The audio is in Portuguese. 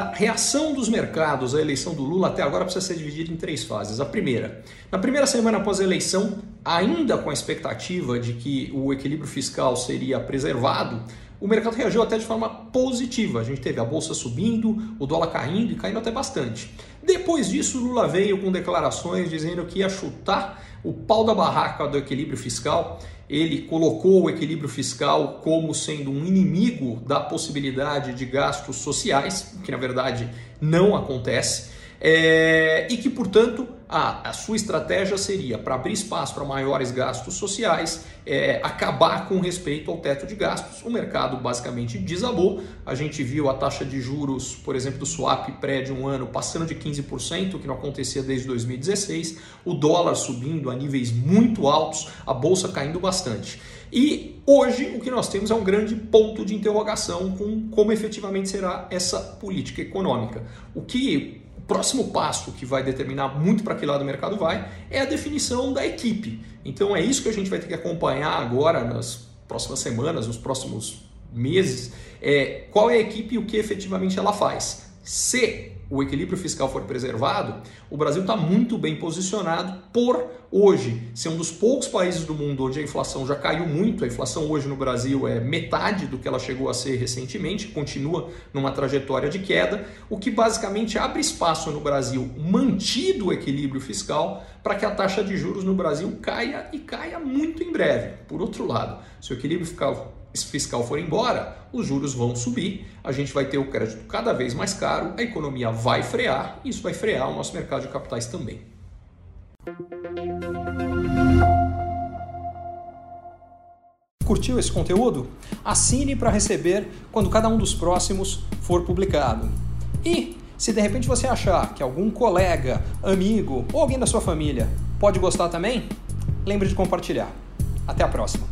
A reação dos mercados à eleição do Lula até agora precisa ser dividida em três fases. A primeira, na primeira semana após a eleição, ainda com a expectativa de que o equilíbrio fiscal seria preservado, o mercado reagiu até de forma positiva. A gente teve a bolsa subindo, o dólar caindo e caindo até bastante. Depois disso, Lula veio com declarações dizendo que ia chutar o pau da barraca do equilíbrio fiscal. Ele colocou o equilíbrio fiscal como sendo um inimigo da possibilidade de gastos sociais, que na verdade não acontece, é, e que, portanto, a, a sua estratégia seria para abrir espaço para maiores gastos sociais, é, acabar com respeito ao teto de gastos. O mercado basicamente desabou. A gente viu a taxa de juros, por exemplo, do swap pré de um ano passando de 15%, que não acontecia desde 2016, o dólar subindo a níveis muito altos, a bolsa caindo bastante. E hoje o que nós temos é um grande ponto de interrogação com como efetivamente será essa política econômica. O que próximo passo que vai determinar muito para que lado o mercado vai é a definição da equipe. Então é isso que a gente vai ter que acompanhar agora nas próximas semanas, nos próximos meses, é qual é a equipe e o que efetivamente ela faz. Se o equilíbrio fiscal for preservado, o Brasil está muito bem posicionado por hoje ser um dos poucos países do mundo onde a inflação já caiu muito. A inflação hoje no Brasil é metade do que ela chegou a ser recentemente, continua numa trajetória de queda, o que basicamente abre espaço no Brasil, mantido o equilíbrio fiscal, para que a taxa de juros no Brasil caia e caia muito em breve. Por outro lado, se o equilíbrio fiscal fiscal for embora, os juros vão subir, a gente vai ter o crédito cada vez mais caro, a economia vai frear e isso vai frear o nosso mercado de capitais também. Curtiu esse conteúdo? Assine para receber quando cada um dos próximos for publicado. E se de repente você achar que algum colega, amigo ou alguém da sua família pode gostar também, lembre de compartilhar. Até a próxima!